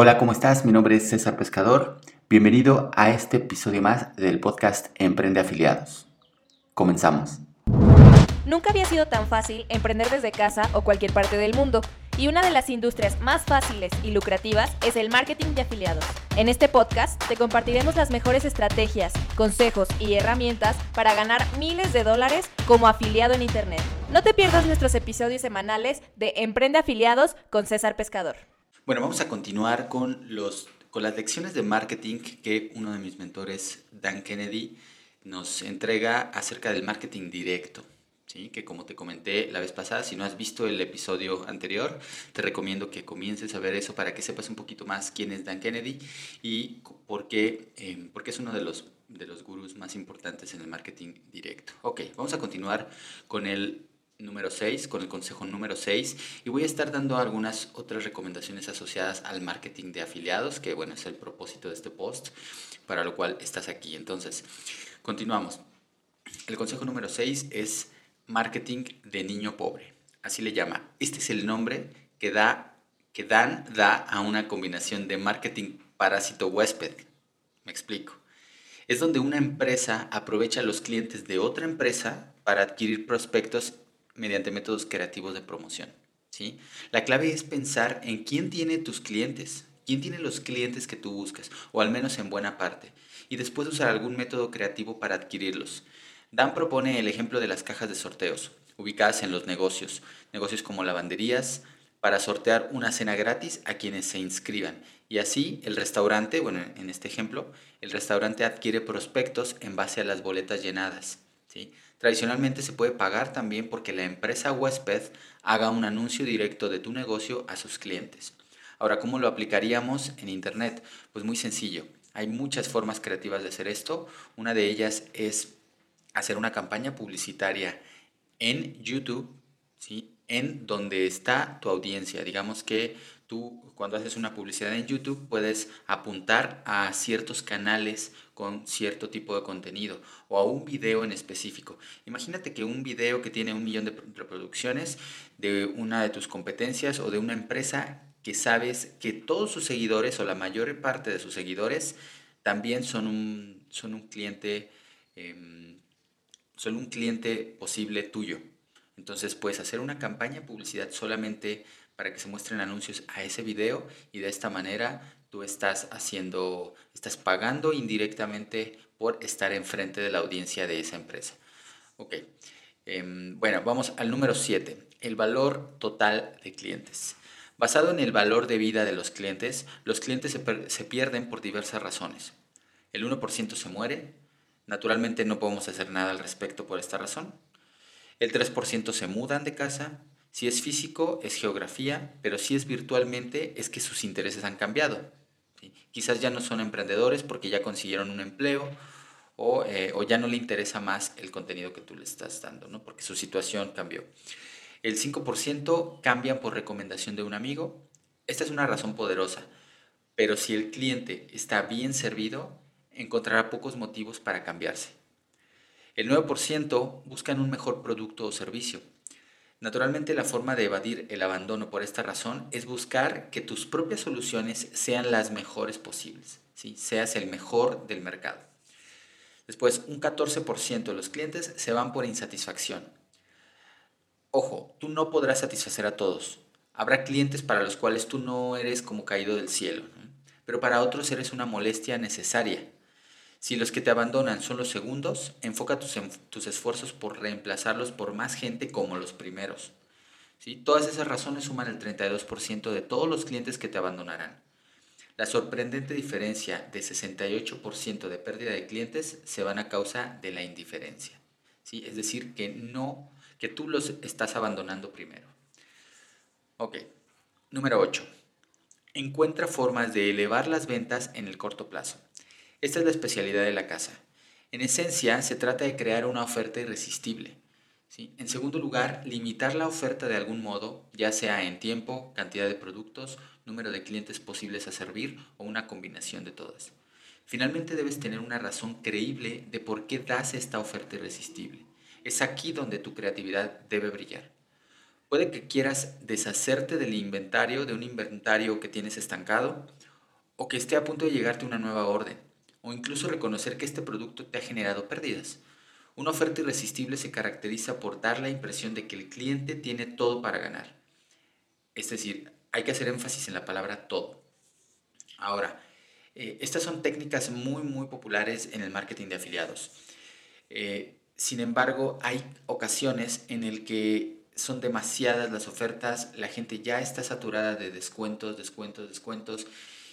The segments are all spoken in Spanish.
Hola, ¿cómo estás? Mi nombre es César Pescador. Bienvenido a este episodio más del podcast Emprende Afiliados. Comenzamos. Nunca había sido tan fácil emprender desde casa o cualquier parte del mundo. Y una de las industrias más fáciles y lucrativas es el marketing de afiliados. En este podcast te compartiremos las mejores estrategias, consejos y herramientas para ganar miles de dólares como afiliado en Internet. No te pierdas nuestros episodios semanales de Emprende Afiliados con César Pescador. Bueno, vamos a continuar con, los, con las lecciones de marketing que uno de mis mentores, Dan Kennedy, nos entrega acerca del marketing directo. ¿sí? Que como te comenté la vez pasada, si no has visto el episodio anterior, te recomiendo que comiences a ver eso para que sepas un poquito más quién es Dan Kennedy y por qué, eh, porque es uno de los, de los gurús más importantes en el marketing directo. Ok, vamos a continuar con el número 6, con el consejo número 6, y voy a estar dando algunas otras recomendaciones asociadas al marketing de afiliados, que bueno, es el propósito de este post, para lo cual estás aquí. Entonces, continuamos. El consejo número 6 es marketing de niño pobre. Así le llama. Este es el nombre que da que Dan da a una combinación de marketing parásito huésped. Me explico. Es donde una empresa aprovecha a los clientes de otra empresa para adquirir prospectos mediante métodos creativos de promoción. ¿sí? La clave es pensar en quién tiene tus clientes, quién tiene los clientes que tú buscas, o al menos en buena parte, y después usar algún método creativo para adquirirlos. Dan propone el ejemplo de las cajas de sorteos, ubicadas en los negocios, negocios como lavanderías, para sortear una cena gratis a quienes se inscriban. Y así el restaurante, bueno, en este ejemplo, el restaurante adquiere prospectos en base a las boletas llenadas. ¿Sí? Tradicionalmente se puede pagar también porque la empresa huésped haga un anuncio directo de tu negocio a sus clientes. Ahora, ¿cómo lo aplicaríamos en Internet? Pues muy sencillo. Hay muchas formas creativas de hacer esto. Una de ellas es hacer una campaña publicitaria en YouTube, ¿sí? En donde está tu audiencia. Digamos que tú cuando haces una publicidad en YouTube puedes apuntar a ciertos canales con cierto tipo de contenido o a un video en específico. Imagínate que un video que tiene un millón de reproducciones de una de tus competencias o de una empresa que sabes que todos sus seguidores o la mayor parte de sus seguidores también son un, son un cliente em, son un cliente posible tuyo. Entonces puedes hacer una campaña de publicidad solamente para que se muestren anuncios a ese video y de esta manera tú estás haciendo, estás pagando indirectamente por estar enfrente de la audiencia de esa empresa. Ok, em, bueno, vamos al número 7, el valor total de clientes. Basado en el valor de vida de los clientes, los clientes se, se pierden por diversas razones. El 1% se muere, naturalmente no podemos hacer nada al respecto por esta razón. El 3% se mudan de casa, si es físico, es geografía, pero si es virtualmente, es que sus intereses han cambiado. Quizás ya no son emprendedores porque ya consiguieron un empleo eh, o, ya no le interesa más el contenido que tú le estás dando, ¿no? porque su situación cambió. El 5% cambian por recomendación de un amigo. Esta es una razón poderosa, pero si el cliente está bien servido, encontrará pocos motivos para cambiarse. El 9% buscan un mejor producto o servicio. Naturalmente la forma de evadir el abandono por esta razón es buscar que tus propias soluciones sean las mejores posibles, ¿sí? seas el mejor del mercado. Después, un 14% de los clientes se van por insatisfacción. Ojo, tú no podrás satisfacer a todos. Habrá clientes para los cuales tú no eres como caído del cielo, pero para otros eres una molestia necesaria. Si los que te abandonan son los segundos, enfoca tus, tus esfuerzos por reemplazarlos por más gente como los primeros. ¿Sí? Todas esas razones suman el 32% de todos los clientes que te abandonarán. La sorprendente diferencia de 68% de pérdida de clientes se van a causa de la indiferencia. ¿sí? Es decir, que, no, que tú los estás abandonando primero. Ok, número 8. Encuentra formas de elevar las ventas en el corto plazo. Esta es la especialidad de la casa. En esencia, se trata de crear una oferta irresistible. En segundo lugar, limitar la oferta de algún modo, ya sea en tiempo, cantidad de productos, número de clientes posibles a servir o una combinación de todas. Finalmente debes tener una razón creíble de por qué das esta oferta irresistible. Es aquí donde tu creatividad debe brillar. Puede que quieras deshacerte del inventario, de un inventario que tienes estancado, o que esté a punto de llegarte una nueva orden, o incluso reconocer que este producto te ha generado pérdidas. Una oferta irresistible se caracteriza por dar la impresión de que el cliente tiene todo para ganar. Es decir, hay que hacer énfasis en la palabra todo. Ahora, eh, estas son técnicas muy, muy populares en el marketing de afiliados. Eh, sin embargo, hay ocasiones en el que son demasiadas las ofertas, la gente ya está saturada de descuentos, descuentos, descuentos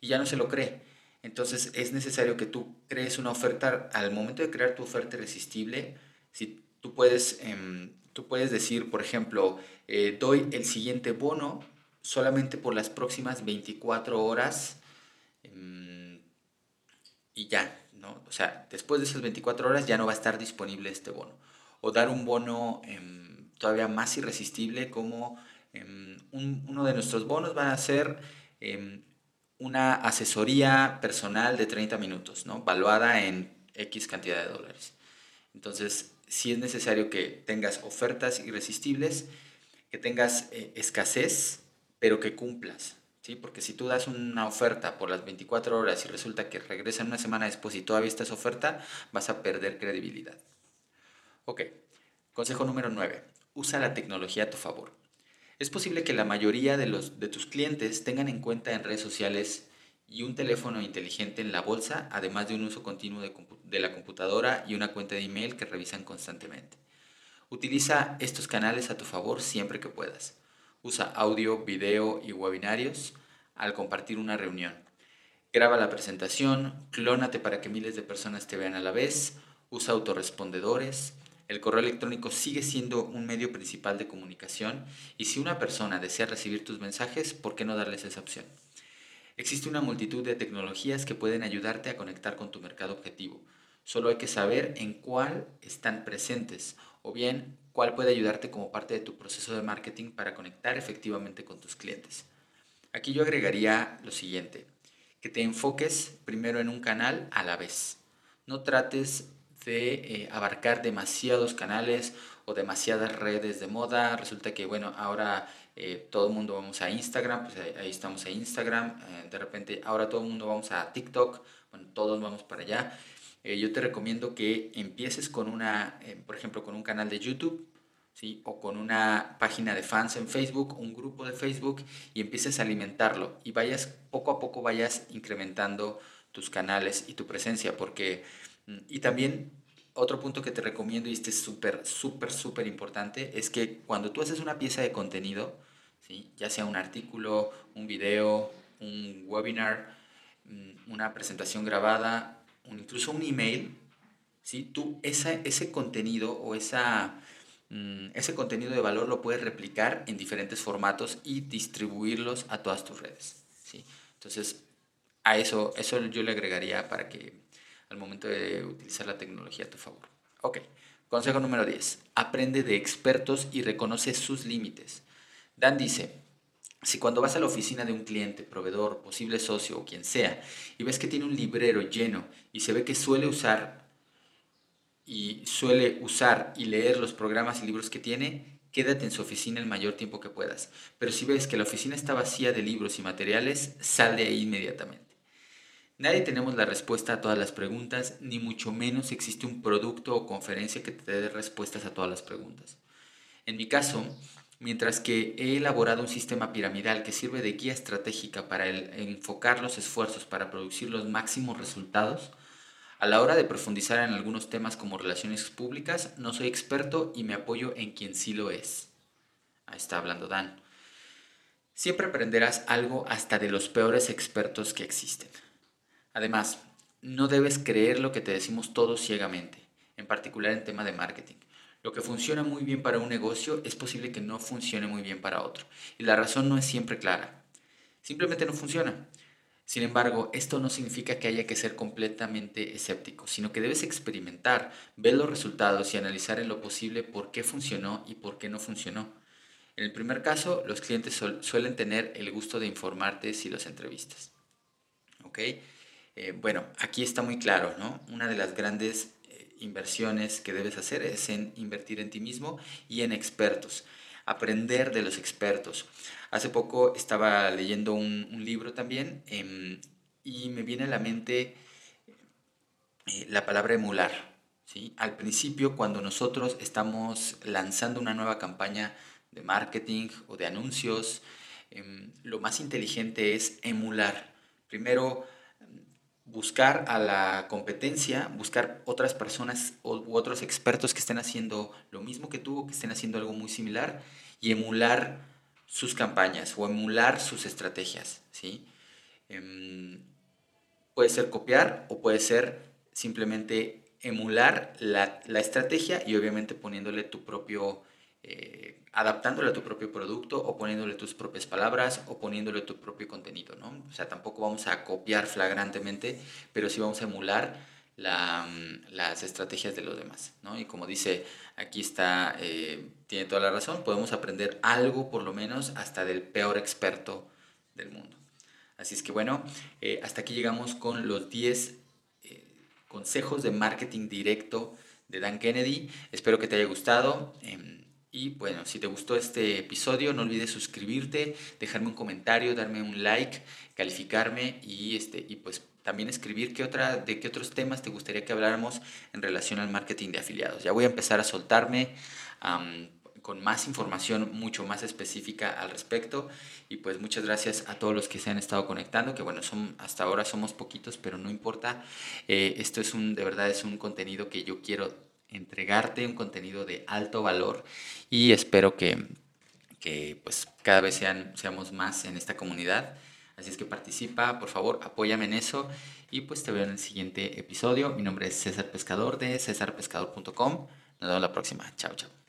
y ya no se lo cree. Entonces es necesario que tú crees una oferta, al momento de crear tu oferta irresistible, si tú puedes, em, tú puedes decir, por ejemplo, eh, doy el siguiente bono solamente por las próximas 24 horas em, y ya, ¿no? O sea, después de esas 24 horas ya no va a estar disponible este bono. O dar un bono em, todavía más irresistible como uno de nuestros bonos va a ser una asesoría personal de 30 minutos, ¿no? Valuada en X cantidad de dólares. Entonces, si es necesario que tengas ofertas irresistibles, que tengas eh, escasez, pero que cumplas, ¿sí? Porque si tú das una oferta por las 24 horas y resulta que regresan una semana después y todavía estás oferta, vas a perder credibilidad. Ok, consejo número 9. Usa la tecnología a tu favor. Es posible que la mayoría de, los, de tus clientes tengan en cuenta en redes sociales y un teléfono inteligente en la bolsa, además de un uso continuo de, de la computadora y una cuenta de email que revisan constantemente. Utiliza estos canales a tu favor siempre que puedas. Usa audio, video y webinarios al compartir una reunión. Graba la presentación, clónate para que miles de personas te vean a la vez, usa autorrespondedores, el correo electrónico sigue siendo un medio principal de comunicación y si una persona desea recibir tus mensajes, ¿por qué no darles esa opción? Existe una multitud de tecnologías que pueden ayudarte a conectar con tu mercado objetivo. Solo hay que saber en cuál están presentes o bien cuál puede ayudarte como parte de tu proceso de marketing para conectar efectivamente con tus clientes. Aquí yo agregaría lo siguiente, que te enfoques primero en un canal a la vez. No trates de eh, abarcar demasiados canales o demasiadas redes de moda. Resulta que, bueno, ahora eh, todo el mundo vamos a Instagram, pues ahí, estamos a Instagram. Eh, de repente, ahora todo el mundo vamos a TikTok, bueno, todos vamos para allá. yo te recomiendo que empieces con una, por ejemplo, con un canal de YouTube. ¿Sí? o con una página de fans en Facebook, un grupo de Facebook y empieces a alimentarlo y vayas poco a poco vayas incrementando tus canales y tu presencia porque y también otro punto que te recomiendo y este es súper, súper, súper importante es que cuando tú haces una pieza de contenido, ¿sí? ya sea un artículo, un video, un webinar, mm, una presentación grabada, incluso un email, ¿sí? tú esa, ese contenido o esa, mm, ese contenido de valor lo puedes replicar en diferentes formatos y distribuirlos a todas tus redes. ¿sí? Entonces, a eso, eso yo le agregaría para que al momento de utilizar la tecnología a tu favor. Ok, consejo número 10. Aprende de expertos y reconoce sus límites. Dan dice, si cuando vas a la oficina de un cliente, proveedor, posible socio o quien sea, y ves que tiene un librero lleno y se ve que suele usar y suele usar y leer los programas y libros que tiene, quédate en su oficina el mayor tiempo que puedas. Pero si ves que la oficina está vacía de libros y materiales, sal de ahí inmediatamente. Nadie tenemos la respuesta a todas las preguntas, ni mucho menos existe un producto o conferencia que te dé respuestas a todas las preguntas. En mi caso, mientras que he elaborado un sistema piramidal que sirve de guía estratégica para enfocar los esfuerzos para producir los máximos resultados, a la hora de profundizar en algunos temas como relaciones públicas, no soy experto y me apoyo en quien sí lo es. Ahí está hablando Dan. Siempre aprenderás algo hasta de los peores expertos que existen. Además, no debes creer lo que te decimos todos ciegamente, en particular en tema de marketing. Lo que funciona muy bien para un negocio es posible que no funcione muy bien para otro. Y la razón no es siempre clara. Simplemente no funciona. Sin embargo, esto no significa que haya que ser completamente escéptico, sino que debes experimentar, ver los resultados y analizar en lo posible por qué funcionó y por qué no funcionó. En el primer caso, los clientes suelen tener el gusto de informarte si los entrevistas. ¿Ok? Eh, bueno, aquí está muy claro, ¿no? Una de las grandes eh, inversiones que debes hacer es en invertir en ti mismo y en expertos, aprender de los expertos. Hace poco estaba leyendo un, libro también em, y me viene a la mente eh, la palabra emular. ¿sí? Al principio, cuando nosotros estamos lanzando una nueva campaña de marketing o de anuncios, em, lo más inteligente es emular. Primero, buscar a la competencia, buscar otras personas u otros expertos que estén haciendo lo mismo que tú, que estén haciendo algo muy similar y emular sus campañas o emular sus estrategias, ¿sí? Em, puede ser copiar o puede ser simplemente emular la, estrategia y obviamente poniéndole tu propio, eh, adaptándole a tu propio producto o poniéndole tus propias palabras o poniéndole tu propio contenido, ¿no? O sea, tampoco vamos a copiar flagrantemente, pero sí vamos a emular las estrategias de los demás, ¿no? Y como dice, aquí está, eh, tiene toda la razón, podemos aprender algo por lo menos hasta del peor experto del mundo. Así es que bueno, eh, hasta aquí llegamos con los 10 consejos de marketing directo de Dan Kennedy. Espero que te haya gustado. Y bueno, si te gustó este episodio, no olvides suscribirte, dejarme un comentario, darme un like, calificarme y, este, y pues también escribir qué otra, de qué otros temas te gustaría que habláramos en relación al marketing de afiliados. Ya voy a empezar a soltarme con más información mucho más específica al respecto. Y pues muchas gracias a todos los que se han estado conectando, que bueno, son, hasta ahora somos poquitos, pero no importa. Eh, esto es un, de verdad es un contenido que yo quiero entregarte, un contenido de alto valor y espero que, que pues cada vez sean, seamos más en esta comunidad. Así es que participa, por favor, apóyame en eso y pues te veo en el siguiente episodio. Mi nombre es César Pescador de cesarpescador.com. Nos vemos la próxima. Chao, chao.